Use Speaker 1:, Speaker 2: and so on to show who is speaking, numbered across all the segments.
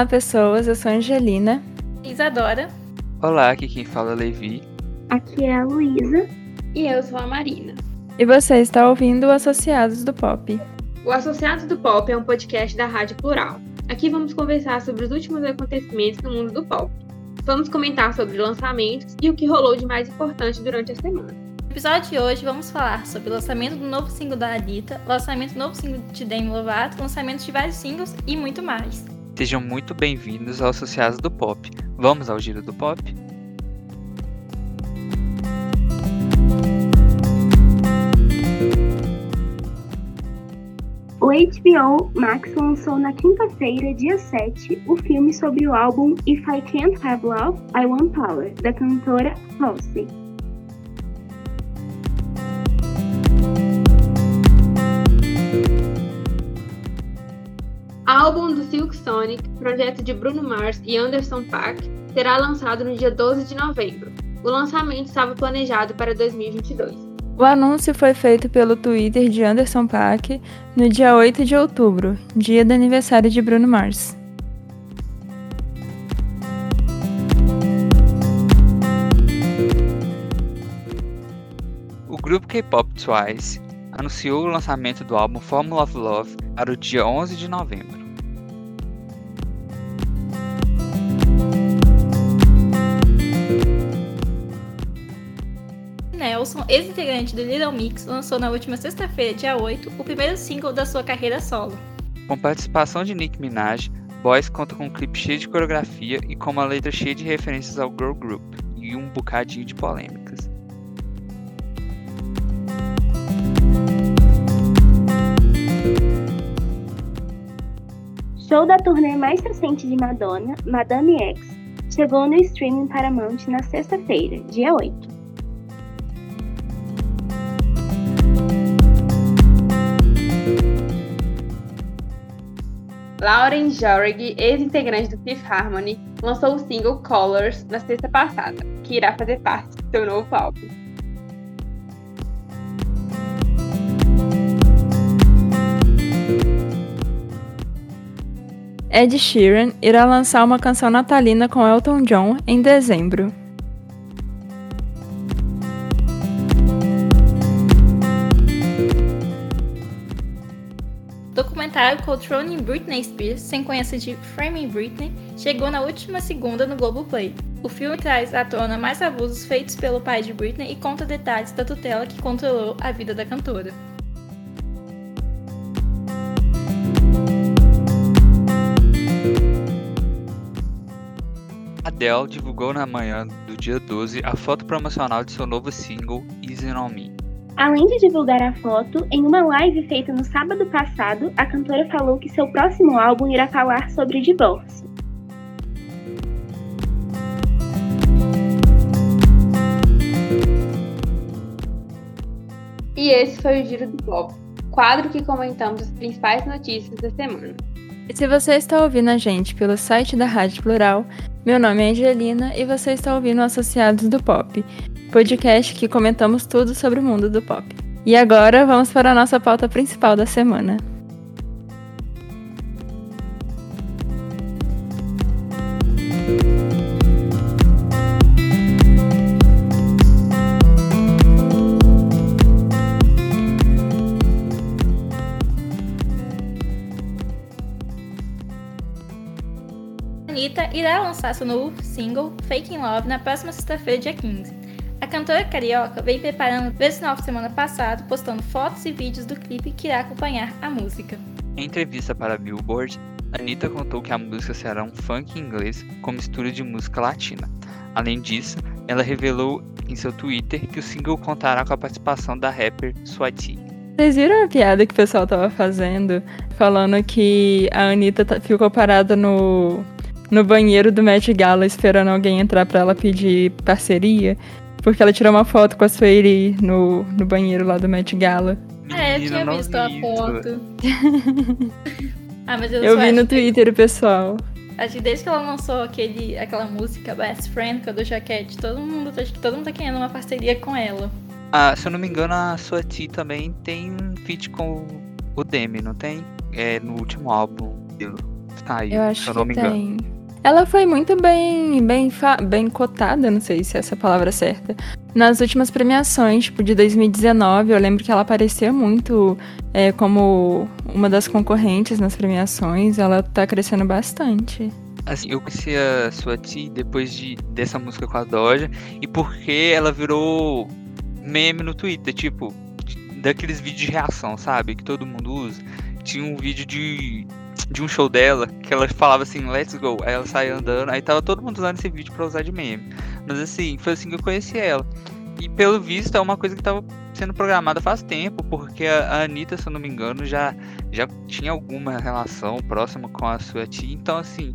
Speaker 1: Olá, pessoas. Eu sou a Angelina.
Speaker 2: Isadora.
Speaker 3: Olá, aqui quem fala é Levi.
Speaker 4: Aqui é a Luísa.
Speaker 5: E eu sou a Marina.
Speaker 1: E você está ouvindo o Associados do Pop.
Speaker 5: O Associados do Pop é um podcast da Rádio Plural. Aqui vamos conversar sobre os últimos acontecimentos no mundo do pop. Vamos comentar sobre lançamentos e o que rolou de mais importante durante a semana.
Speaker 2: No episódio de hoje vamos falar sobre o lançamento do novo single da Anitta, lançamento do novo single de Demi Lovato, lançamento de vários singles e muito mais.
Speaker 3: Sejam muito bem-vindos ao Associados do Pop. Vamos ao giro do pop?
Speaker 4: O HBO Max lançou na quinta-feira, dia 7, o filme sobre o álbum If I Can't Have Love, I Want Power, da cantora Halsey.
Speaker 5: Álbum do Silk Sonic, projeto de Bruno Mars e Anderson Paak, será lançado no dia 12 de novembro. O lançamento estava planejado para 2022.
Speaker 1: O anúncio foi feito pelo Twitter de Anderson Paak no dia 8 de outubro, dia do aniversário de Bruno Mars.
Speaker 3: O grupo K-pop Twice anunciou o lançamento do álbum Formula of Love para o dia 11 de novembro.
Speaker 2: Nelson, ex-integrante do Little Mix, lançou na última sexta-feira, dia 8, o primeiro single da sua carreira solo.
Speaker 3: Com participação de Nicki Minaj, Boys conta com um clipe cheio de coreografia e com uma letra cheia de referências ao girl group e um bocadinho de polêmicas.
Speaker 4: Show da turnê mais recente de Madonna, Madame X, chegou no streaming Paramount na sexta-feira, dia 8.
Speaker 5: Lauren Jorge, ex-integrante do Fifth Harmony, lançou o single Colors na sexta passada, que irá fazer parte do seu novo álbum.
Speaker 1: Ed Sheeran irá lançar uma canção natalina com Elton John em dezembro.
Speaker 2: Documentário Controlling Britney Spears, sem conhecer de Framing Britney, chegou na última segunda no Globoplay. O filme traz à tona mais abusos feitos pelo pai de Britney e conta detalhes da tutela que controlou a vida da cantora.
Speaker 3: Adele divulgou na manhã do dia 12 a foto promocional de seu novo single Easy On Me.
Speaker 4: Além de divulgar a foto, em uma live feita no sábado passado, a cantora falou que seu próximo álbum irá falar sobre divórcio.
Speaker 5: E esse foi o Giro do Pop, quadro que comentamos as principais notícias da semana.
Speaker 1: E se você está ouvindo a gente pelo site da Rádio Plural, meu nome é Angelina e você está ouvindo o Associados do Pop, podcast que comentamos tudo sobre o mundo do pop. E agora vamos para a nossa pauta principal da semana.
Speaker 2: Anitta irá lançar seu novo single, Faking Love, na próxima sexta-feira, dia 15. A cantora carioca vem preparando desde o final de semana passado, postando fotos e vídeos do clipe que irá acompanhar a música.
Speaker 3: Em entrevista para a Billboard, Anitta contou que a música será um funk inglês com mistura de música latina. Além disso, ela revelou em seu Twitter que o single contará com a participação da rapper Swati.
Speaker 1: Vocês viram a piada que o pessoal tava fazendo? Falando que a Anitta tá- ficou parada no, no banheiro do Met Gala esperando alguém entrar pra ela pedir parceria? Porque ela tirou uma foto com a Sueli no, no banheiro lá do Met Gala.
Speaker 2: É, eu tinha visto a foto. ah, mas eu,
Speaker 1: Eu
Speaker 2: só
Speaker 1: vi no
Speaker 2: que-
Speaker 1: Twitter o pessoal.
Speaker 2: Acho que desde que ela lançou aquele, aquela música Best Friend com a Doja Cat, todo mundo, acho que todo mundo tá querendo uma parceria com ela.
Speaker 3: Ah, se eu não me engano, a Swati também tem um feat com o Demi, não tem? É no último álbum dele. saiu,
Speaker 1: Eu
Speaker 3: se
Speaker 1: acho
Speaker 3: eu não
Speaker 1: que
Speaker 3: me engano.
Speaker 1: tem. Ela foi muito bem, bem, bem cotada, não sei se é essa palavra certa. Nas últimas premiações, tipo, de 2019, eu lembro que ela aparecia muito é, como uma das concorrentes nas premiações. Ela tá crescendo bastante.
Speaker 3: Assim, eu conheci a sua tia depois de, dessa música com a Doja e porque ela virou meme no Twitter, tipo, daqueles vídeos de reação, sabe? Que todo mundo usa. Tinha um vídeo de, de um show dela que ela falava assim, let's go. Aí ela saía andando, aí tava todo mundo usando esse vídeo pra usar de meme. Mas assim, foi assim que eu conheci ela. E pelo visto é uma coisa que tava sendo programada faz tempo, porque a, Anitta, se eu não me engano, já, já tinha alguma relação próxima com a sua tia. Então, assim,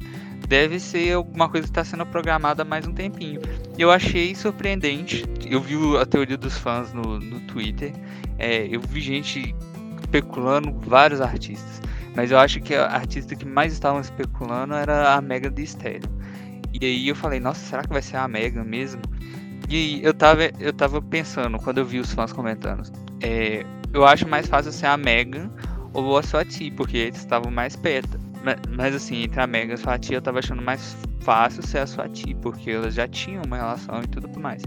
Speaker 3: deve ser alguma coisa que está sendo programada há mais um tempinho. Eu achei surpreendente. Eu vi a teoria dos fãs no, no Twitter. É, eu vi gente especulando vários artistas. Mas eu acho que a artista que mais estavam especulando era a Megan Thee Stallion. E aí eu falei, nossa, será que vai ser a Megan mesmo? E eu tava, eu tava pensando, quando eu vi os fãs comentando, é, eu acho mais fácil ser a Megan ou a sua tia, porque eles estavam mais perto. Ma- Mas assim, entre a Megan e a sua tia, eu tava achando mais fácil ser a sua tia, porque elas já tinham uma relação e tudo mais.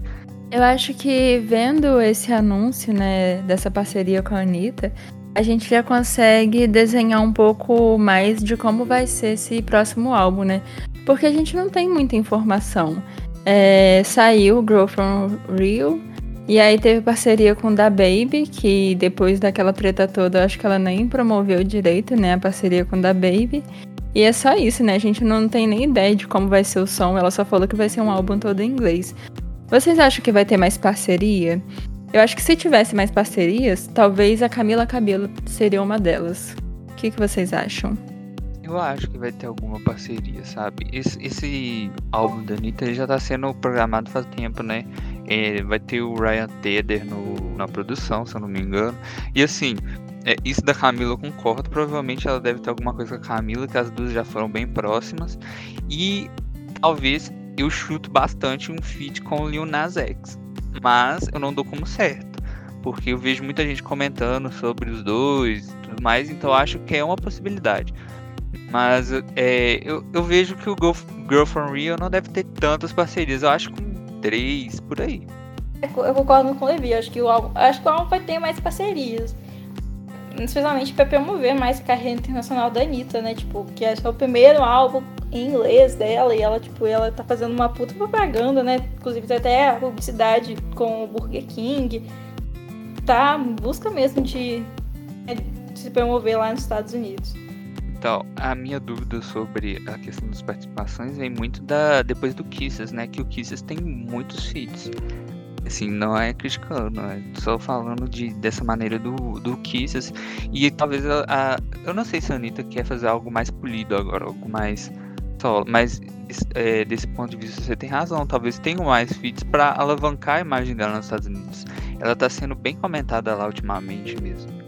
Speaker 1: Eu acho que vendo esse anúncio, né, dessa parceria com a Anitta, a gente já consegue desenhar um pouco mais de como vai ser esse próximo álbum, né? Porque a gente não tem muita informação. É, saiu Grow From Real, e aí teve parceria com Da Baby, que depois daquela treta toda, eu acho que ela nem promoveu direito, né, a parceria com Da Baby. E é só isso, né? A gente não tem nem ideia de como vai ser o som, ela só falou que vai ser um álbum todo em inglês. Vocês acham que vai ter mais parceria? Eu acho que se tivesse mais parcerias, talvez a Camila Cabello seria uma delas. O que, que vocês acham?
Speaker 3: Eu acho que vai ter alguma parceria, sabe? Esse, esse álbum da Anitta já tá sendo programado faz tempo, né? É, vai ter o Ryan Tedder no, na produção, se eu não me engano. E assim, é, isso da Camila eu concordo. Provavelmente ela deve ter alguma coisa com a Camila, que as duas já foram bem próximas. E talvez eu chuto bastante um feat com o Lil Nas X. Mas eu não dou como certo. Porque eu vejo muita gente comentando sobre os dois e tudo mais, então acho que é uma possibilidade. Mas é, eu, eu vejo que o Girl, From Rio não deve ter tantas parcerias. Eu acho que três, por aí.
Speaker 2: Eu concordo com o Levi, acho que o álbum, acho que o álbum vai ter mais parcerias. Especialmente pra promover mais a carreira internacional da Anitta, né? Tipo, que é só o primeiro álbum em inglês dela e ela, tipo, ela tá fazendo uma puta propaganda, né? Inclusive tem até publicidade com o Burger King. Tá busca mesmo de, de se promover lá nos Estados Unidos.
Speaker 3: Então, a minha dúvida sobre a questão das participações vem muito da depois do Kisses, né? Que o Kisses tem muitos feats. Assim, não é criticando, é só falando de, dessa maneira do, do Kisses. E talvez a, a- Eu não sei se a Anitta quer fazer algo mais polido agora, algo mais Mas é, desse ponto de vista você tem razão. Talvez tenham mais feats pra alavancar a imagem dela nos Estados Unidos. Ela tá sendo bem comentada lá ultimamente mesmo.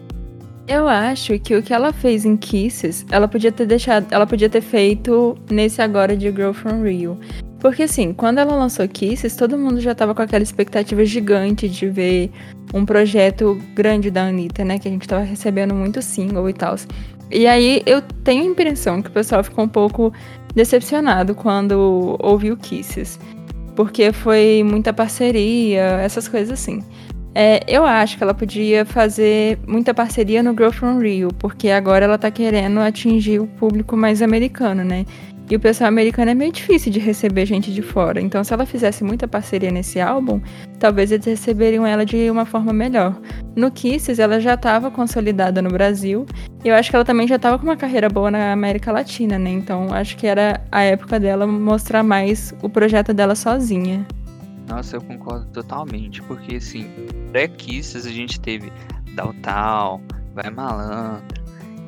Speaker 1: Eu acho que o que ela fez em Kisses, ela podia ter deixado, ela podia ter feito nesse agora de Girl From Rio. Porque assim, quando ela lançou Kisses, todo mundo já tava com aquela expectativa gigante de ver um projeto grande da Anitta, né? Que a gente tava recebendo muito single e tal. E aí eu tenho a impressão que o pessoal ficou um pouco decepcionado quando ouviu Kisses. Porque foi muita parceria, essas coisas assim. É, eu acho que ela podia fazer muita parceria no Girl From Rio, porque agora ela tá querendo atingir o público mais americano, né? E o pessoal americano é meio difícil de receber gente de fora. Então, se ela fizesse muita parceria nesse álbum, talvez eles receberiam ela de uma forma melhor. No Kisses, ela já estava consolidada no Brasil. E eu acho que ela também já estava com uma carreira boa na América Latina, né? Então, acho que era a época dela mostrar mais o projeto dela sozinha.
Speaker 3: Nossa, eu concordo totalmente, porque assim, pré-Kisses a gente teve Downtown, Vai Malandra,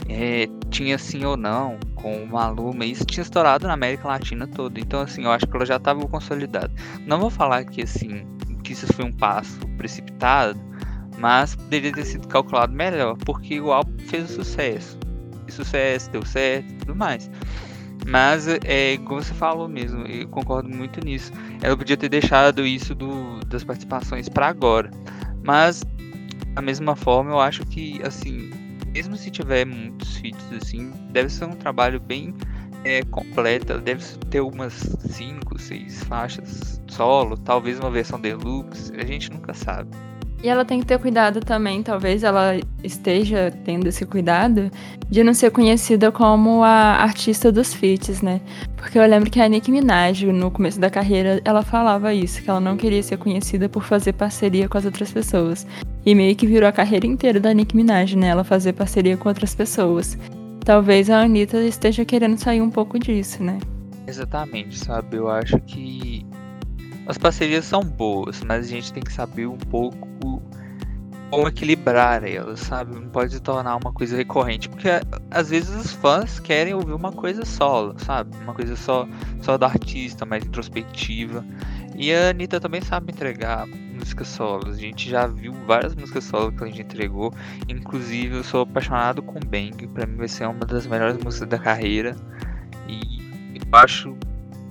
Speaker 3: é, tinha Sim ou Não com o Maluma, e isso tinha estourado na América Latina toda, então assim, eu acho que ela já estava consolidada. Não vou falar que assim, Kisses foi um passo precipitado, mas poderia ter sido calculado melhor, porque o álbum fez o sucesso. Fez sucesso, deu certo e tudo mais. Mas é igual você falou mesmo, eu concordo muito nisso. Ela podia ter deixado isso do, das participações para agora. Mas da mesma forma, eu acho que assim, mesmo se tiver muitos feats assim, deve ser um trabalho bem é deve ter umas 5, 6 faixas solo, talvez uma versão deluxe. A gente nunca sabe.
Speaker 1: E ela tem que ter cuidado também, talvez ela esteja tendo esse cuidado de não ser conhecida como a artista dos feats, né? Porque eu lembro que a Nicki Minaj, no começo da carreira, ela falava isso, que ela não queria ser conhecida por fazer parceria com as outras pessoas. E meio que virou a carreira inteira da Nicki Minaj, né? Ela fazer parceria com outras pessoas. Talvez a Anitta esteja querendo sair um pouco disso, né?
Speaker 3: Exatamente, sabe? Eu acho que as parcerias são boas, mas a gente tem que saber um pouco como equilibrar elas, sabe? Não pode tornar uma coisa recorrente, porque às vezes os fãs querem ouvir uma coisa solo, sabe? Uma coisa só, só do artista, mais introspectiva. E a Anitta também sabe entregar músicas solos. A gente já viu várias músicas solos que a gente entregou. Inclusive, eu sou apaixonado com Bang. Pra mim vai ser uma das melhores músicas da carreira. E eu acho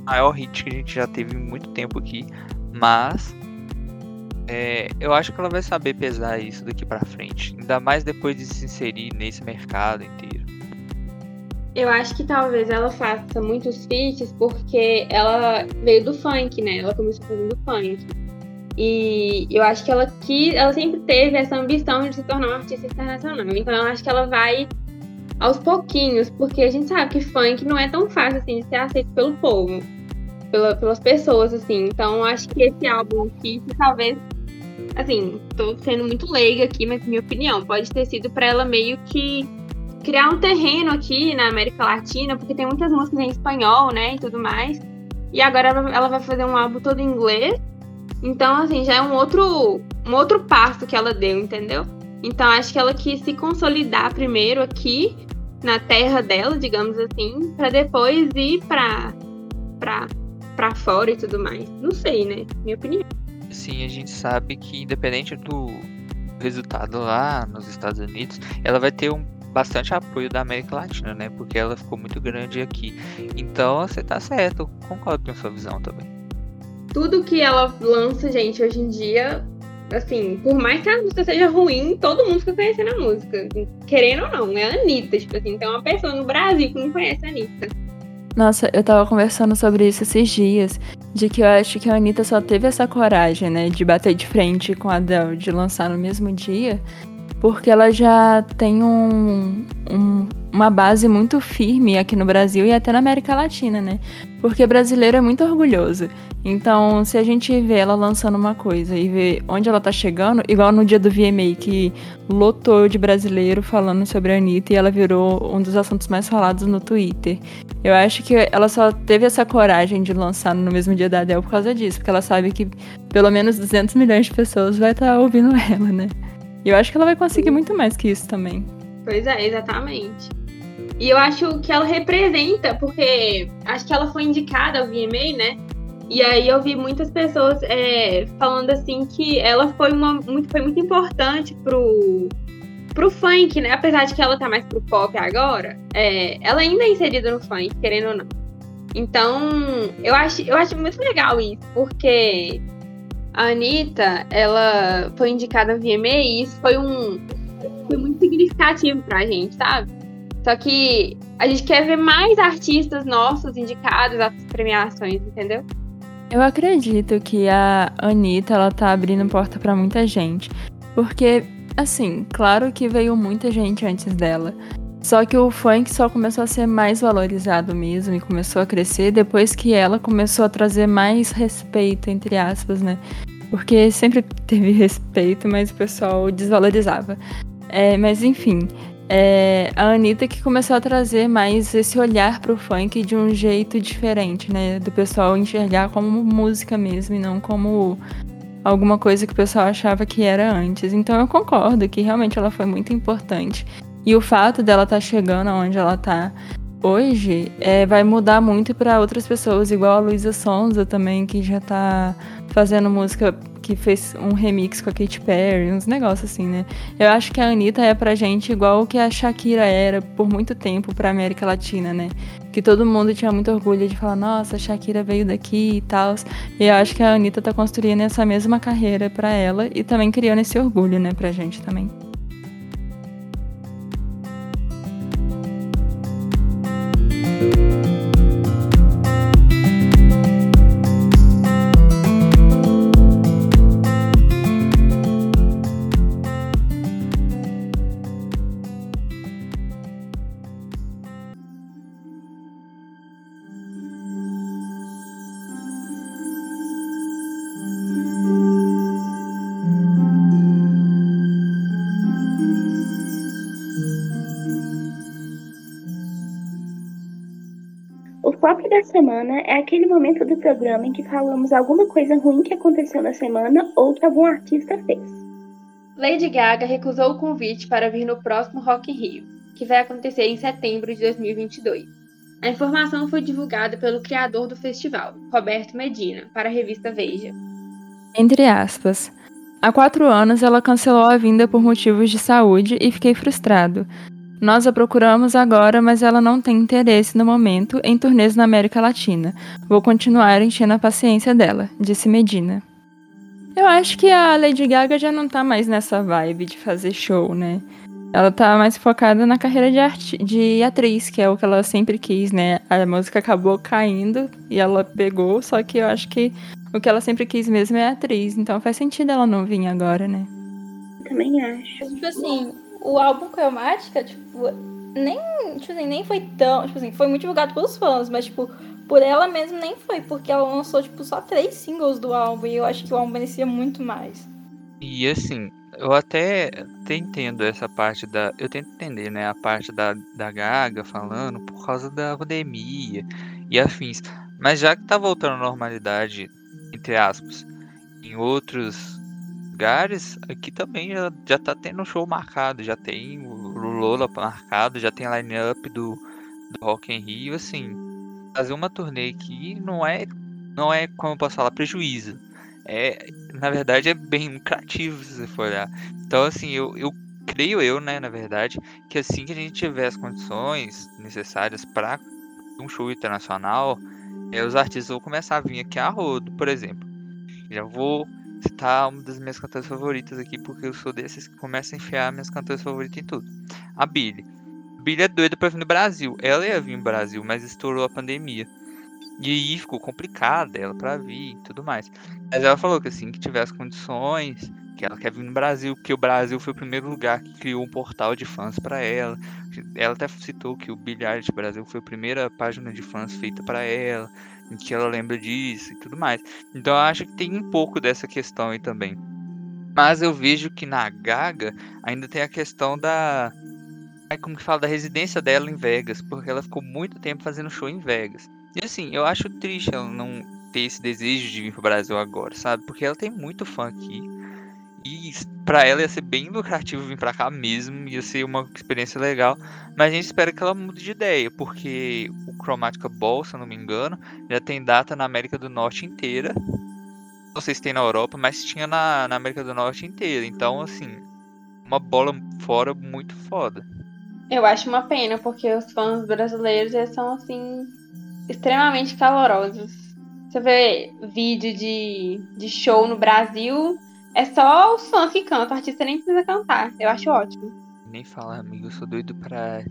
Speaker 3: maior hit que a gente já teve muito tempo aqui, mas é, eu acho que ela vai saber pesar isso daqui para frente, ainda mais depois de se inserir nesse mercado inteiro.
Speaker 5: Eu acho que talvez ela faça muitos feats porque ela veio do funk, né? Ela começou fazendo funk. E eu acho que ela quis, ela sempre teve essa ambição de se tornar uma artista internacional. Então eu acho que ela vai aos pouquinhos, porque a gente sabe que funk não é tão fácil assim de ser aceito pelo povo, pela, pelas pessoas, assim. Então, acho que esse álbum aqui, talvez, assim, tô sendo muito leiga aqui, mas minha opinião, pode ter sido para ela meio que criar um terreno aqui na América Latina, porque tem muitas músicas em espanhol, né, e tudo mais. E agora ela, vai fazer um álbum todo em inglês. Então, assim, já é um outro, um outro passo que ela deu, entendeu? Então, acho que ela quis se consolidar primeiro aqui na terra dela, digamos assim, para depois ir para para para fora e tudo mais. Não sei, né? Minha opinião.
Speaker 3: Sim, a gente sabe que independente do resultado lá nos Estados Unidos, ela vai ter um bastante apoio da América Latina, né? Porque ela ficou muito grande aqui. Então, você tá certo, concordo com a sua visão também.
Speaker 5: Tudo que ela lança, gente, hoje em dia, assim, por mais que a música seja ruim, todo mundo fica conhecendo a música. Querendo ou não, é a Anitta. Tipo assim, tem uma pessoa no Brasil que não conhece a Anitta.
Speaker 1: Nossa, eu tava conversando sobre isso esses dias, de que eu acho que a Anitta só teve essa coragem, né, de bater de frente com a Adele, de lançar no mesmo dia, porque ela já tem um, um, uma base muito firme aqui no Brasil e até na América Latina, né? Porque brasileiro é muito orgulhoso. Então, se a gente vê ela lançando uma coisa e vê onde ela tá chegando, igual no dia do VMA, que lotou de brasileiro falando sobre a Anitta e ela virou um dos assuntos mais falados no Twitter. Eu acho que ela só teve essa coragem de lançar no mesmo dia da Adele por causa disso, porque ela sabe que pelo menos 200 milhões de pessoas vai estar tá ouvindo ela, né? E eu acho que ela vai conseguir muito mais que isso também.
Speaker 5: Pois é, exatamente. E eu acho que ela representa, porque acho que ela foi indicada ao VMA, né? E aí eu vi muitas pessoas é, falando assim que ela foi, uma, muito, foi muito importante pro, pro funk, né? Apesar de que ela tá mais pro pop agora, é, ela ainda é inserida no funk, querendo ou não. Então, eu acho, eu acho muito legal isso, porque a Anitta, ela foi indicada VMA e isso foi um foi muito significativo pra gente, sabe? Só que a gente quer ver mais artistas nossos indicados às premiações, entendeu?
Speaker 1: Eu acredito que a Anitta, ela tá abrindo porta para muita gente. Porque, assim, claro que veio muita gente antes dela. Só que o funk só começou a ser mais valorizado mesmo e começou a crescer depois que ela começou a trazer mais respeito, entre aspas, né? Porque sempre teve respeito, mas o pessoal desvalorizava. É, mas enfim, é a Anitta que começou a trazer mais esse olhar pro funk de um jeito diferente, né? Do pessoal enxergar como música mesmo e não como alguma coisa que o pessoal achava que era antes. Então eu concordo que realmente ela foi muito importante. E o fato dela estar tá chegando aonde ela está hoje é, vai mudar muito para outras pessoas, igual a Luísa Sonza também, que já está fazendo música que fez um remix com a Katy Perry, uns negócios assim, né? Eu acho que a Anitta é pra gente igual que a Shakira era por muito tempo pra América Latina, né? Que todo mundo tinha muito orgulho de falar, nossa, a Shakira veio daqui e tal. E eu acho que a Anitta tá construindo essa mesma carreira para ela e também criando esse orgulho, né, pra gente também.
Speaker 4: Flop da semana é aquele momento do programa em que falamos alguma coisa ruim que aconteceu na semana ou que algum artista fez.
Speaker 5: Lady Gaga recusou o convite para vir no próximo Rock in Rio, que vai acontecer em setembro de 2022. A informação foi divulgada pelo criador do festival, Roberto Medina, para a revista Veja.
Speaker 1: Entre aspas. Há quatro anos ela cancelou a vinda por motivos de saúde e fiquei frustrado. Nós a procuramos agora, mas ela não tem interesse no momento em turnês na América Latina. Vou continuar enchendo a paciência dela, disse Medina. Eu acho que a Lady Gaga já não tá mais nessa vibe de fazer show, né? Ela tá mais focada na carreira de, arti de atriz, que é o que ela sempre quis, né? A música acabou caindo e ela pegou, só que eu acho que o que ela sempre quis mesmo é atriz. Então faz sentido ela não vir agora, né?
Speaker 4: Também acho.
Speaker 2: Tipo assim, o álbum Cromática, tipo, nem, tipo assim, nem foi tão. Tipo assim, foi muito divulgado pelos fãs, mas, tipo, por ela mesmo nem foi, porque ela lançou, tipo, só três singles do álbum e eu acho que o álbum merecia muito mais.
Speaker 3: E assim, eu até, até entendo essa parte da. Eu tento entender, né? A parte da, da Gaga falando por causa da pandemia e afins. Mas já que tá voltando à normalidade, entre aspas, em outros lugares, aqui também já, já tá tendo show marcado, já tem o Lola marcado, já tem a line-up do, do Rock in Rio, assim, fazer uma turnê aqui não é, não é, como eu posso falar, prejuízo. É, na verdade, é bem lucrativo se você for olhar. Então, assim, eu, eu creio eu, né, na verdade, que assim que a gente tiver as condições necessárias para um show internacional, é, os artistas vão começar a vir aqui a rodo, por exemplo. Já vou citar uma das minhas cantoras favoritas aqui, porque eu sou desses que começam a enfiar minhas cantoras favoritas em tudo. A Billy. Billy é doida pra vir no Brasil. Ela ia vir no Brasil, mas estourou a pandemia. E aí ficou complicado ela pra vir e tudo mais. Mas ela falou que assim que tiver as condições, que ela quer vir no Brasil, porque o Brasil foi o primeiro lugar que criou um portal de fãs para ela. Ela até citou que o Bilhar de Brasil foi a primeira página de fãs feita para ela em que ela lembra disso e tudo mais. Então eu acho que tem um pouco dessa questão aí também. Mas eu vejo que na Gaga ainda tem a questão da. Como que fala? Da residência dela em Vegas. Porque ela ficou muito tempo fazendo show em Vegas. E assim, eu acho triste ela não ter esse desejo de vir pro Brasil agora, sabe? Porque ela tem muito fã aqui. E para ela ia ser bem lucrativo vir para cá mesmo, ia ser uma experiência legal. Mas a gente espera que ela mude de ideia, porque o Chromatica Ball, se eu não me engano, já tem data na América do Norte inteira. Não sei se tem na Europa, mas tinha na, na América do Norte inteira. Então, assim, uma bola fora muito foda.
Speaker 5: Eu acho uma pena, porque os fãs brasileiros são, assim, extremamente calorosos. Você vê vídeo de, de show no Brasil, é só os fãs que cantam, o artista nem precisa cantar. Eu acho ótimo.
Speaker 3: Nem falar, amigo, eu sou doido pra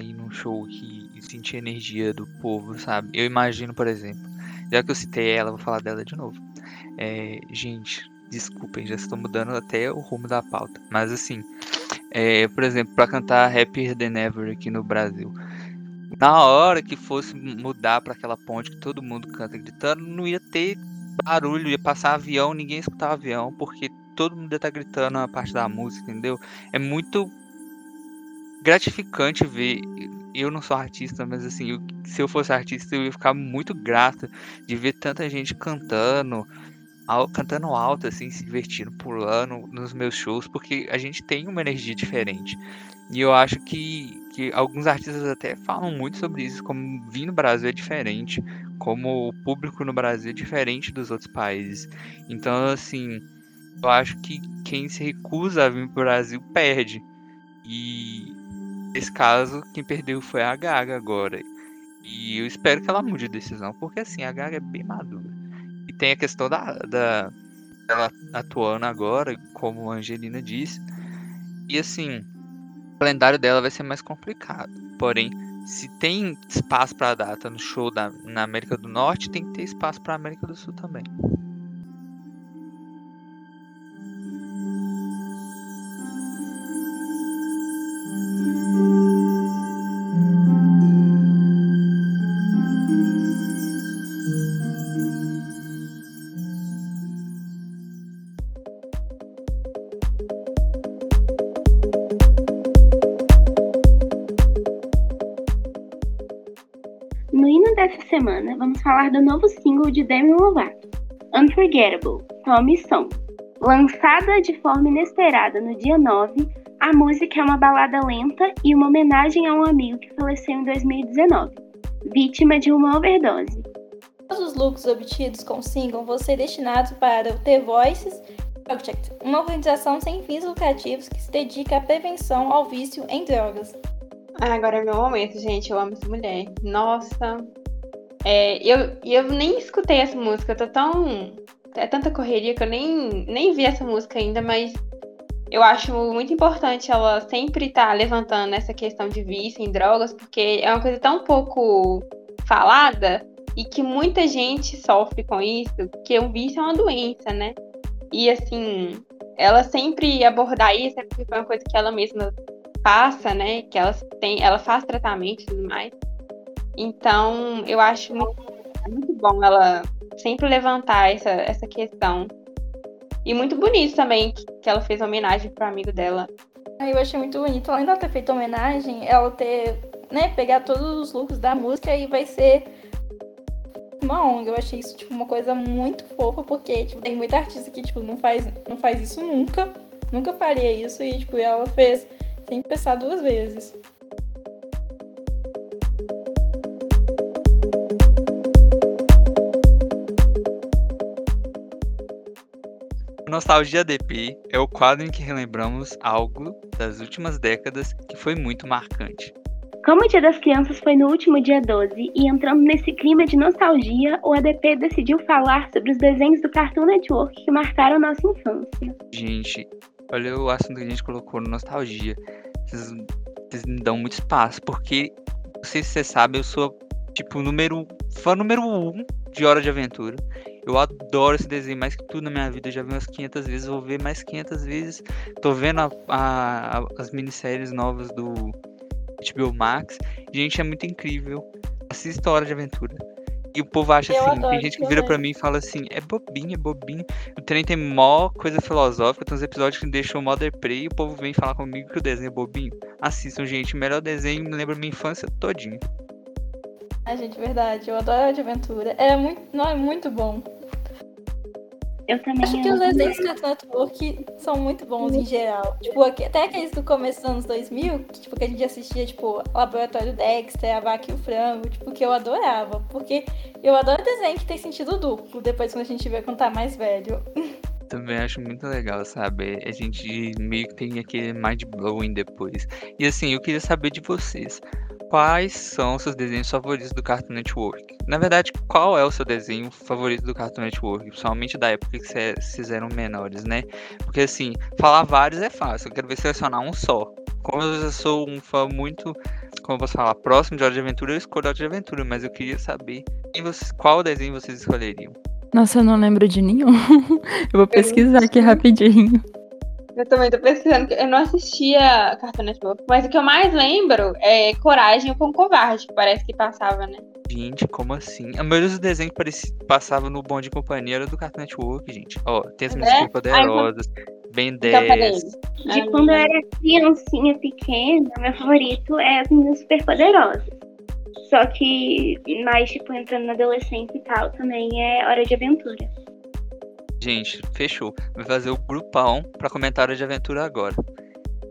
Speaker 3: ir num show que sentir a energia do povo, sabe? Eu imagino, por exemplo, já que eu citei ela, vou falar dela de novo. É, gente, desculpem, já estou mudando até o rumo da pauta. Mas assim, é, por exemplo, para cantar Happier Than Ever aqui no Brasil. Na hora que fosse mudar para aquela ponte que todo mundo canta gritando, não ia ter barulho, ia passar avião, ninguém escutava avião, porque todo mundo ia estar tá gritando a parte da música, entendeu? É muito gratificante ver. Eu não sou artista, mas assim, eu, se eu fosse artista, eu ia ficar muito grato de ver tanta gente cantando, ao, cantando alto, assim, se divertindo, pulando nos meus shows, porque a gente tem uma energia diferente. E eu acho que, que alguns artistas até falam muito sobre isso, como vir no Brasil é diferente, como o público no Brasil é diferente dos outros países. Então, assim, eu acho que quem se recusa a vir pro Brasil perde. E nesse caso, quem perdeu foi a Gaga agora. E eu espero que ela mude de decisão, porque assim, a Gaga é bem madura. E tem a questão da, da ela atuando agora, como a Angelina disse. E assim, o calendário dela vai ser mais complicado. Porém, se tem espaço para data no show da, na América do Norte, tem que ter espaço para a América do Sul também.
Speaker 4: Falar do novo single de Demi Lovato, Unforgettable, Tommy Song. Lançada de forma inesperada no dia 9, a música é uma balada lenta e uma homenagem a um amigo que faleceu em 2019, vítima de uma overdose.
Speaker 2: Todos os looks obtidos com o single vão ser destinados para o The Voices Project, uma organização sem fins lucrativos que se dedica à prevenção ao vício em drogas.
Speaker 5: Agora é meu momento, gente. Eu amo essa mulher. Nossa. É, eu, eu nem escutei essa música. Eu tô tão. É tanta correria que eu nem, nem vi essa música ainda, mas eu acho muito importante ela sempre estar tá levantando essa questão de vício em drogas, porque é uma coisa tão pouco falada e que muita gente sofre com isso, porque o vício é uma doença, né? E assim, ela sempre abordar isso porque foi uma coisa que ela mesma passa, né? Que ela tem, ela faz tratamento e tudo mais. Então, eu acho muito, muito bom ela sempre levantar essa, essa questão e muito bonito também que, que ela fez homenagem pro amigo dela.
Speaker 2: Eu achei muito bonito, além dela ter feito homenagem, ela ter, né, pegar todos os looks da música e vai ser uma ONG. Eu achei isso, tipo, uma coisa muito fofa, porque, tipo, tem muita artista que, tipo, não faz, não faz isso nunca. Nunca faria isso e, tipo, ela fez sem pensar duas vezes.
Speaker 3: Nostalgia DP é o quadro em que relembramos algo das últimas décadas que foi muito marcante.
Speaker 4: Como o Dia das Crianças foi no último dia 12 e entrando nesse clima de nostalgia, o ADP decidiu falar sobre os desenhos do Cartoon Network que marcaram nossa infância.
Speaker 3: Gente, olha o assunto que a gente colocou no nostalgia. Vocês, vocês me dão muito espaço, porque, não sei se você sabe, eu sou, tipo, número, fã número um de Hora de Aventura. Eu adoro esse desenho mais que tudo na minha vida. Eu já vi umas 500 vezes, vou ver mais 500 vezes. Tô vendo a, a, a, as minisséries novas do HBO Max. Gente, é muito incrível. Assista Hora de Aventura. E o povo acha
Speaker 2: Eu
Speaker 3: assim, tem gente que vira pra mim e fala assim, é bobinho, é bobinho. O trem tem mó coisa filosófica, tem uns episódios que deixam mó deprê e o povo vem falar comigo que o desenho é bobinho. Assistam, gente, o melhor desenho me lembra minha infância todinha.
Speaker 2: Ai, gente, verdade. Eu adoro a de aventura. É muito, não é muito bom.
Speaker 4: Eu também
Speaker 2: Acho que os desenhos do Cartoon Network são muito bons em geral. Tipo, aqui- até aqueles do começo dos anos 2000, que, tipo, que a gente assistia, tipo, Laboratório Dexter, A Vaca e o Frango, tipo, que eu adorava. Porque eu adoro desenho que tem sentido duplo, depois quando a gente vê quando tá mais velho.
Speaker 3: Também acho muito legal, sabe? A gente meio que tem aquele mind blowing depois. E assim, eu queria saber de vocês. Quais são os seus desenhos favoritos do Cartoon Network? Na verdade, qual é o seu desenho favorito do Cartoon Network? Principalmente da época que vocês eram menores, né? Porque assim, falar vários é fácil. Eu quero ver selecionar um só. Como eu sou um fã muito, como eu posso falar, próximo de Hora de Aventura, eu escolho Hora de Aventura. Mas eu queria saber quem vocês- qual desenho vocês escolheriam.
Speaker 1: Nossa, eu não lembro de nenhum. eu vou pesquisar aqui rapidinho.
Speaker 5: Eu também tô pensando que eu não assistia Cartoon Network, mas o que eu mais lembro é Coragem com Covarde, que parece que passava, né?
Speaker 3: Gente, como assim? A maioria dos desenhos que parecia, passava no Bom de Companhia era do Cartoon Network, gente. Ó, tem as
Speaker 5: É?
Speaker 3: Meninas
Speaker 5: Ah,
Speaker 3: Superpoderosas, Ben
Speaker 5: Então, peraí.
Speaker 3: 10.
Speaker 4: De
Speaker 5: Ah,
Speaker 4: quando eu era criancinha pequena, meu favorito é as meninas superpoderosas. Só que mais, tipo, entrando na adolescência e tal, também é hora de aventura.
Speaker 3: Gente, fechou. Vai fazer o grupão pra comentário de aventura agora.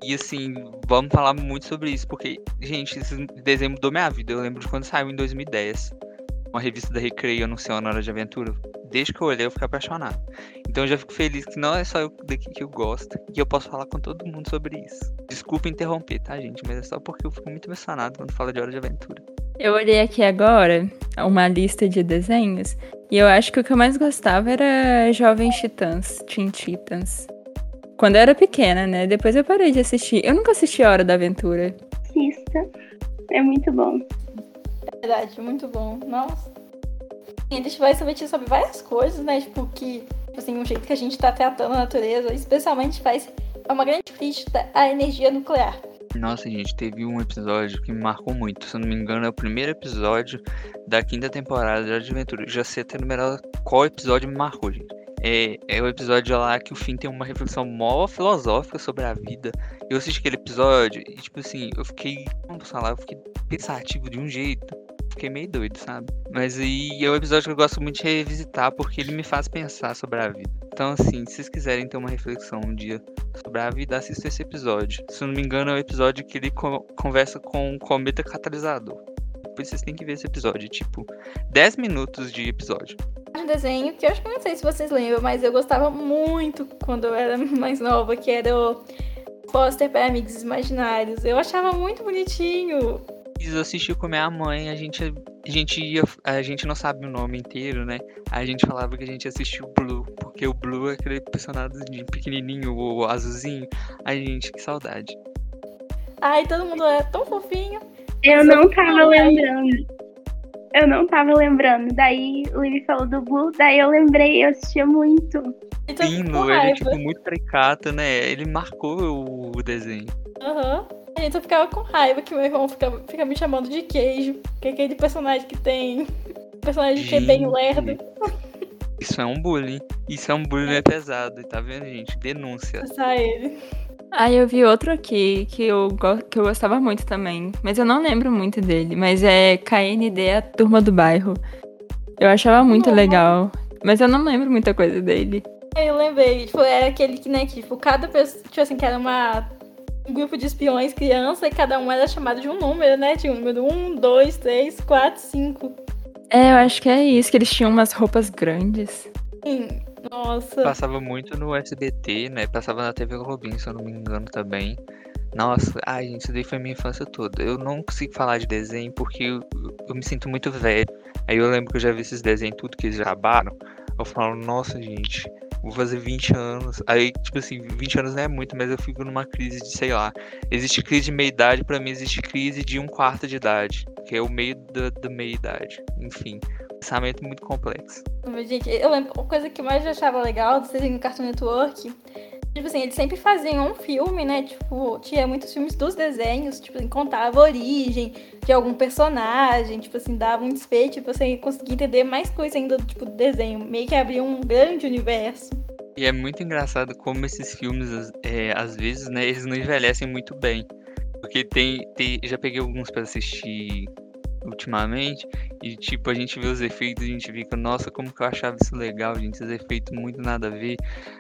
Speaker 3: E assim, vamos falar muito sobre isso, porque, gente, esse desenho mudou minha vida. Eu lembro de quando saiu em 2010. Uma revista da Recreio anunciando Hora de Aventura. Desde que eu olhei, eu fiquei apaixonado. Então eu já fico feliz que não é só eu daqui que eu gosto. E eu posso falar com todo mundo sobre isso. Desculpa interromper, tá, gente? Mas é só porque eu fico muito emocionado quando fala de Hora de Aventura.
Speaker 1: Eu olhei aqui agora uma lista de desenhos e eu acho que o que eu mais gostava era Jovens Titãs, Teen Titans. Quando eu era pequena, né? Depois eu parei de assistir. Eu nunca assisti a Hora da Aventura.
Speaker 4: Assista. É muito bom.
Speaker 2: Verdade, muito bom. Nossa. E a gente vai refletir sobre várias coisas, né? Tipo, que, tipo assim, um jeito que a gente tá tratando a natureza, especialmente faz é uma grande crítica à energia nuclear.
Speaker 3: Nossa, gente, teve um episódio que me marcou muito. Se eu não me engano, é o primeiro episódio da quinta temporada de Aventura. Já sei até numerar qual episódio me marcou, gente. É, é o episódio lá que o fim tem uma reflexão mó filosófica sobre a vida. Eu assisti aquele episódio e, tipo assim, eu fiquei. Posso falar? Eu fiquei pensativo de um jeito. fiquei meio doido, sabe? Mas e é um episódio que eu gosto muito de revisitar porque ele me faz pensar sobre a vida. Então, assim, se vocês quiserem ter uma reflexão um dia sobre a vida, assista esse episódio. Se não me engano, é o episódio que ele co conversa com o cometa catalisador. Depois vocês têm que ver esse episódio, tipo, 10 minutos de episódio.
Speaker 2: Um desenho que eu acho que eu não sei se vocês lembram, mas eu gostava muito quando eu era mais nova, que era o Foster para Amigos Imaginários. Eu achava muito bonitinho.
Speaker 3: Eu assisti com minha mãe, a gente, a gente ia. A gente não sabe o nome inteiro, né? Aí a gente falava que a gente assistiu o Blue, porque o Blue é aquele personagem pequenininho, o azulzinho. Ai, gente, que saudade.
Speaker 2: Ai, todo mundo é tão fofinho.
Speaker 4: Eu não tava lembrando. Eu não tava lembrando. Daí o Livy falou do Blue, daí eu lembrei, eu assistia muito.
Speaker 2: Então,
Speaker 3: ele é tipo muito caricato, né? Ele marcou o desenho.
Speaker 2: Aham. Gente, eu ficava com raiva que meu irmão fica, fica me chamando de queijo. Que é aquele personagem que tem. Personagem que é bem lerdo.
Speaker 3: Isso é um bullying. Isso é um bullying é pesado, tá vendo, gente? Denúncia.
Speaker 2: Só ele.
Speaker 1: Ah, eu vi outro aqui que eu, que eu gostava muito também. Mas eu não lembro muito dele. Mas é KND, a turma do bairro. Eu achava muito
Speaker 2: Não.
Speaker 1: legal. Mas eu não lembro muita coisa dele.
Speaker 2: Aí eu lembrei, tipo, era aquele que, né, que, tipo, cada pessoa, tipo assim, que era uma, um grupo de espiões criança e cada um era chamado de um número, né? Tinha o número 1, 2, 3, 4, 5.
Speaker 1: É, eu acho que é isso, que eles tinham umas roupas grandes.
Speaker 2: Sim. Nossa.
Speaker 3: Passava muito no SBT, né? Passava na TV Globinho, se eu não me engano também. Nossa, ai gente, isso daí foi minha infância toda. Eu não consigo falar de desenho porque eu, eu me sinto muito velho. Aí eu lembro que eu já vi esses desenhos tudo que eles gravaram. Eu falo, nossa gente, vou fazer 20 anos. Aí, tipo assim, 20 anos não é muito, mas eu fico numa crise de, sei lá. Existe crise de meia-idade, pra mim existe crise de um quarto de idade. Que é o meio da, da meia-idade. Enfim, pensamento muito complexo.
Speaker 2: Gente, eu lembro, a coisa que eu mais achava legal do desenho no Cartoon Network, tipo assim, eles sempre faziam um filme, né? Tipo, tinha muitos filmes dos desenhos, tipo assim, contava a origem de algum personagem, tipo assim, dava um desfecho pra você conseguir entender mais coisa ainda do tipo desenho. Meio que abria um grande universo.
Speaker 3: E é muito engraçado como esses filmes, é, às vezes, né, eles não envelhecem muito bem. Porque tem, tem já peguei alguns pra assistir ultimamente, e tipo, a gente vê os efeitos, a gente fica, nossa, como que eu achava isso legal, gente, esses efeitos muito nada a ver.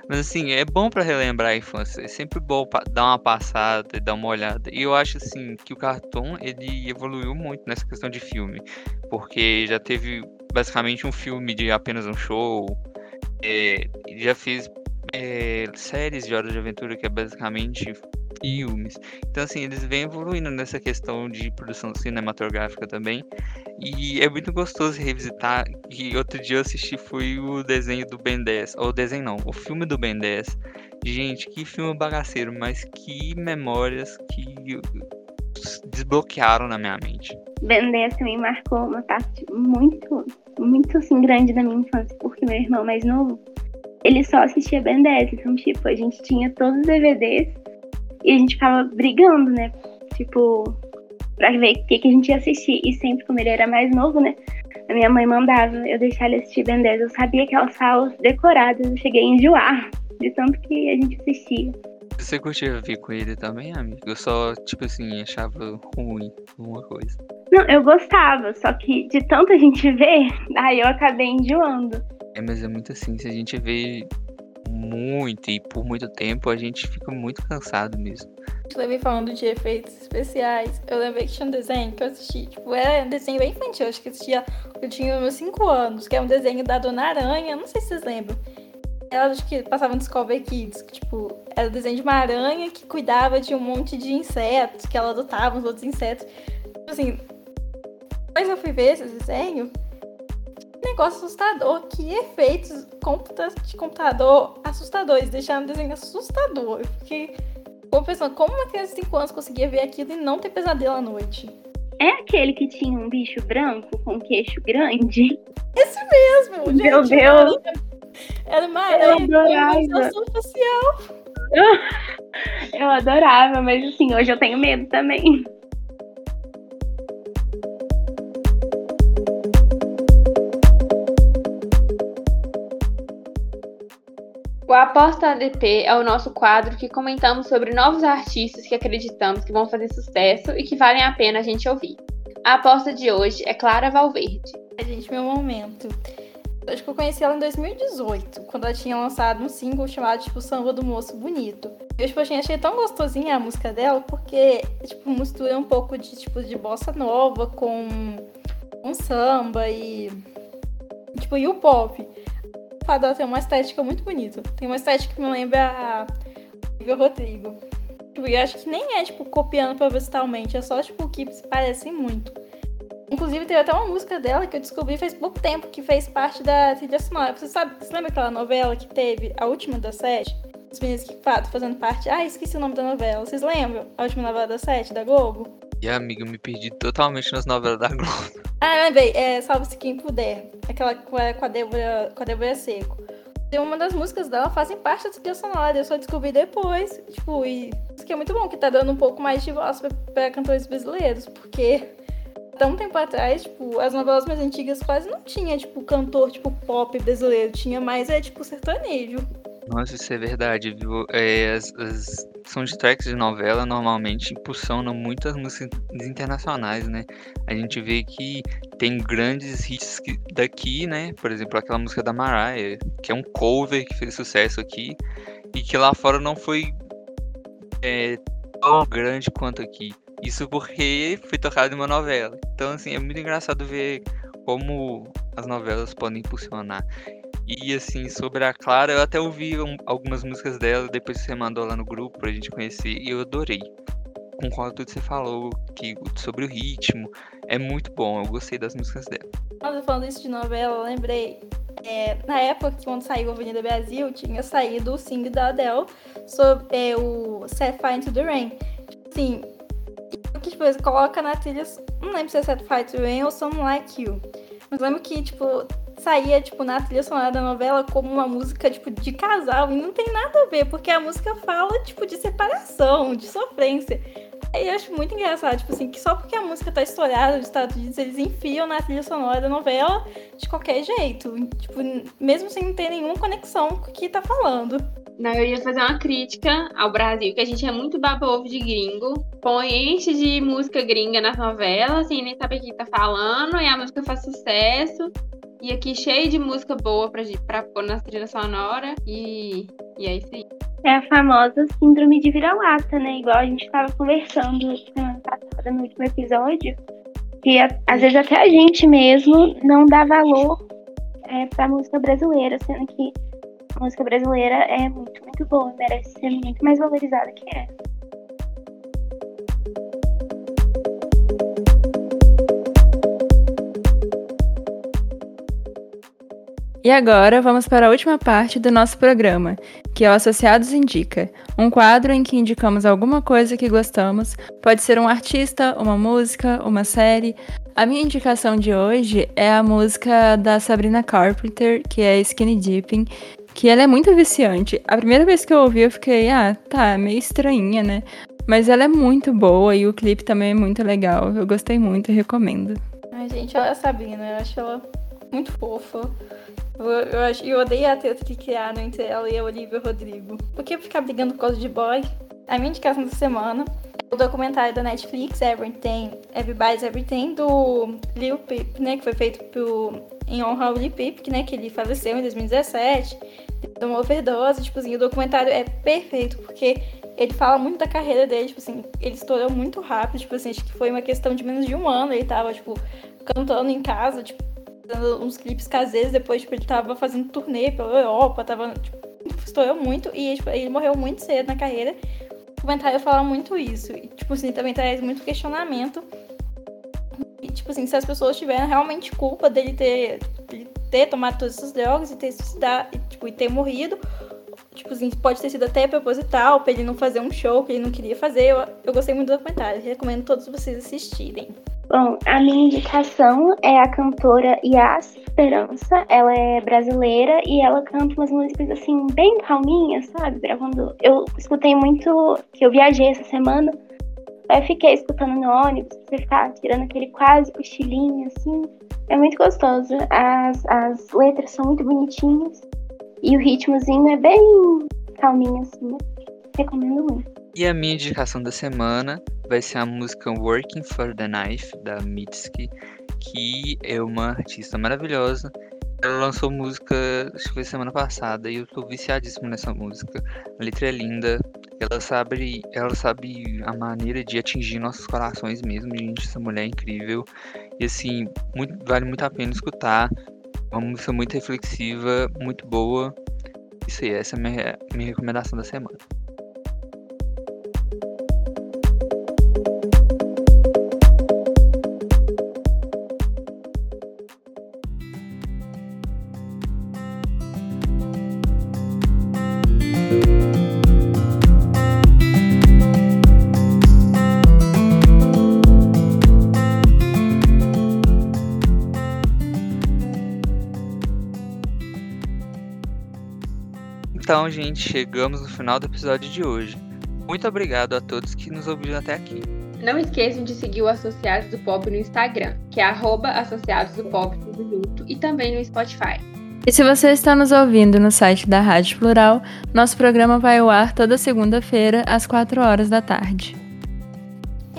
Speaker 3: Mas assim, é bom pra relembrar a infância, é sempre bom dar uma passada e dar uma olhada. E eu acho assim que o cartoon, ele evoluiu muito nessa questão de filme, porque já teve basicamente um filme de apenas um show, é, já fez é, séries de Hora de Aventura, que é basicamente filmes. Então, assim, eles vêm evoluindo nessa questão de produção cinematográfica também. E é muito gostoso revisitar. E outro dia eu assisti foi o desenho do Ben 10. Ou o desenho não, o filme do Ben 10. Gente, que filme bagaceiro, mas que memórias que desbloquearam na minha mente.
Speaker 4: Ben 10 também marcou uma parte muito, muito assim, grande da minha infância, porque meu irmão mais novo, ele só assistia Ben 10. Então, tipo, a gente tinha todos os DVDs e a gente ficava brigando, né? Tipo, pra ver o que, que a gente ia assistir. E sempre, como ele era mais novo, né? A minha mãe mandava eu deixar ele assistir Ben 10. Eu sabia aquelas falas decoradas, eu cheguei a enjoar de tanto que a gente assistia.
Speaker 3: Você curtia ver com ele também, amigo? Eu só, tipo assim, achava ruim alguma coisa.
Speaker 4: Não, eu gostava, só que de tanta gente ver, aí eu acabei enjoando.
Speaker 3: É, mas é muito assim, se a gente vê muito e por muito tempo, a gente fica muito cansado mesmo.
Speaker 2: Eu levei falando de efeitos especiais. Eu lembrei que tinha um desenho que eu assisti. Tipo, era um desenho bem infantil. Acho que assistia. Eu tinha meus 5 anos, que é um desenho da Dona Aranha. Não sei se vocês lembram. Ela acho que passava no Discovery Kids. Que, tipo, era o desenho de uma aranha que cuidava de um monte de insetos, que ela adotava os outros insetos. Tipo assim. Depois eu fui ver esse desenho. Negócio assustador. Que efeitos computa de computador assustadores. Deixaram o desenho assustador. Eu fiquei. Ficou pensando, como uma criança de 5 anos conseguia ver aquilo e não ter pesadelo à noite?
Speaker 4: É aquele que tinha um bicho branco com queixo grande?
Speaker 2: Esse mesmo! gente,
Speaker 4: Meu Deus!
Speaker 2: Era uma aranha com facial.
Speaker 4: Eu adorava, mas assim, hoje eu tenho medo também.
Speaker 5: O Aposta ADP é o nosso quadro que comentamos sobre novos artistas que acreditamos que vão fazer sucesso e que valem a pena a gente ouvir. A aposta de hoje é Clara Valverde.
Speaker 2: Gente, meu momento. Acho que eu conheci ela em 2018, quando ela tinha lançado um single chamado, tipo, Samba do Moço Bonito. Eu, tipo, achei tão gostosinha a música dela, porque, tipo, mistura um pouco de, tipo, de bossa nova com um samba e, tipo, e o pop. Dela tem uma estética muito bonita. Tem uma estética que me lembra a Olivia Rodrigo. Tipo, eu acho que nem é, tipo, copiando propositalmente, é só, tipo, que se parecem muito. Inclusive, teve até uma música dela que eu descobri faz pouco tempo, que fez parte da trilha sonora. Você sabe, você lembra aquela novela que teve, a última da sete? Os meninos que fato fazendo parte. Ah, esqueci o nome da novela. Vocês lembram? A última novela da sete, da Globo?
Speaker 3: E amiga, eu me perdi totalmente nas novelas da Globo.
Speaker 2: Ah, lembrei. É Salve-se Quem Puder. Aquela com a, Débora, com a Débora Seco. E uma das músicas dela fazem parte da trilha sonora. Eu só descobri depois. Tipo, e isso que é muito bom, que tá dando um pouco mais de voz pra, pra cantores brasileiros. Porque tão tempo atrás, tipo, as novelas mais antigas quase não tinha, tipo, cantor, tipo, pop brasileiro. Tinha mais, é, tipo, sertanejo.
Speaker 3: Nossa, isso é verdade, viu? É, as, as soundtracks de novela normalmente impulsionam muitas músicas internacionais, né? A gente vê que tem grandes hits daqui, né? Por exemplo, aquela música da Mariah, que é um cover que fez sucesso aqui e que lá fora não foi é, tão grande quanto aqui. Isso porque foi tocado em uma novela. Então, assim, é muito engraçado ver como as novelas podem impulsionar. E, assim, sobre a Clara, eu até ouvi um, algumas músicas dela depois que você mandou lá no grupo pra gente conhecer e eu adorei. Concordo tudo que você falou que, sobre o ritmo. É muito bom, eu gostei das músicas dela.
Speaker 2: Falando isso de novela, eu lembrei. É, na época, quando saiu Avenida Brasil, tinha saído o single da Adele sobre é, o Set Fire into the Rain. Assim, que, tipo, eles colocam na trilha. Não lembro se é Set Fire to Rain ou Some Like You. Mas lembro que, tipo, saía, tipo, na trilha sonora da novela como uma música, tipo, de casal. E não tem nada a ver, porque a música fala, tipo, de separação, de sofrência. E eu acho muito engraçado, tipo assim, que só porque a música tá estourada nos Estados Unidos, eles enfiam na trilha sonora da novela de qualquer jeito. Tipo, mesmo sem ter nenhuma conexão com o que tá falando.
Speaker 5: Não, eu ia fazer uma crítica ao Brasil, que a gente é muito baba-ovo de gringo. Põe, enche de música gringa nas novelas, sem nem saber o que tá falando, e a música faz sucesso. E aqui cheio de música boa pra, pra pôr na trilha sonora. E, e é isso aí.
Speaker 4: É a famosa síndrome de vira-lata, né? Igual a gente tava conversando no último episódio. Que às vezes até a gente mesmo não dá valor é, pra música brasileira, sendo que a música brasileira é muito, muito boa, merece ser muito mais valorizada que é.
Speaker 1: E agora vamos para a última parte do nosso programa, que é o Associados Indica, um quadro em que indicamos alguma coisa que gostamos, pode ser um artista, uma música, uma série. A minha indicação de hoje é a música da Sabrina Carpenter, que é Skinny Dipping, que ela é muito viciante. A primeira vez que eu ouvi, eu fiquei, ah, tá, meio estranha, né? Mas ela é muito boa e o clipe também é muito legal. Eu gostei muito recomendo.
Speaker 2: Ai, gente, olha a Sabrina, eu acho ela muito fofa. Eu, eu, eu odeio a treta que criaram entre ela e a Olivia Rodrigo. Por que ficar brigando por causa de boy? A minha indicação da semana o documentário da Netflix, Everything, Everybody's Everything, do Lil Peep, né? Que foi feito por, em honra ao Lil Peep, né? Que ele faleceu em 2017 de uma overdose, tipo assim, o documentário é perfeito, porque ele fala muito da carreira dele, tipo assim, ele estourou muito rápido, tipo assim, acho que foi uma questão de menos de um ano, ele tava, tipo, cantando em casa, tipo, dando uns clipes caseiros, depois, tipo, ele tava fazendo turnê pela Europa, tava, tipo, estourou muito, e tipo, ele morreu muito cedo na carreira. O documentário fala muito isso, e, tipo assim, também traz muito questionamento, e, tipo assim, se as pessoas tiveram realmente culpa dele ter, dele ter tomado todas essas drogas e ter suicidado, e, tipo, e ter morrido. Tipo assim, pode ter sido até proposital, pra ele não fazer um show que ele não queria fazer. Eu, eu gostei muito do documentário, recomendo todos vocês assistirem.
Speaker 4: Bom, a minha indicação é a cantora Yas Esperança. Ela é brasileira e ela canta umas músicas assim, bem calminhas, sabe? Gravando. Eu escutei muito, que eu viajei essa semana. Aí eu fiquei escutando no ônibus, você ficar tirando aquele quase cochilinho, assim. É muito gostoso. As, as letras são muito bonitinhas. E o ritmozinho é bem calminho, assim. Recomendo muito.
Speaker 3: E a minha indicação da semana vai ser a música Working for the Knife, da Mitski, que é uma artista maravilhosa. Ela lançou música, acho que foi semana passada, e eu tô viciadíssimo nessa música. A letra é linda, ela sabe, ela sabe a maneira de atingir nossos corações mesmo, gente. Essa mulher é incrível. E assim, muito, vale muito a pena escutar. Uma música muito reflexiva, muito boa. Isso aí, essa é a minha, minha recomendação da semana. Então, gente, chegamos no final do episódio de hoje. Muito obrigado a todos que nos ouviram até aqui.
Speaker 5: Não esqueçam de seguir o Associados do Pop no Instagram, que é arroba Associados do Pop tudo junto, e também no Spotify.
Speaker 1: E se você está nos ouvindo no site da Rádio Plural, nosso programa vai ao ar toda segunda-feira, às 4 horas da tarde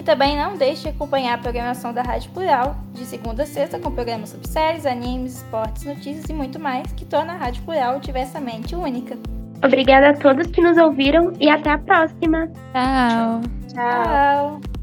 Speaker 2: também não deixe de acompanhar a programação da Rádio Plural, de segunda a sexta, com programas sobre séries, animes, esportes, notícias e muito mais, que torna a Rádio Plural diversamente única.
Speaker 4: Obrigada a todos que nos ouviram e até a próxima.
Speaker 1: Tchau.
Speaker 2: Tchau. Tchau.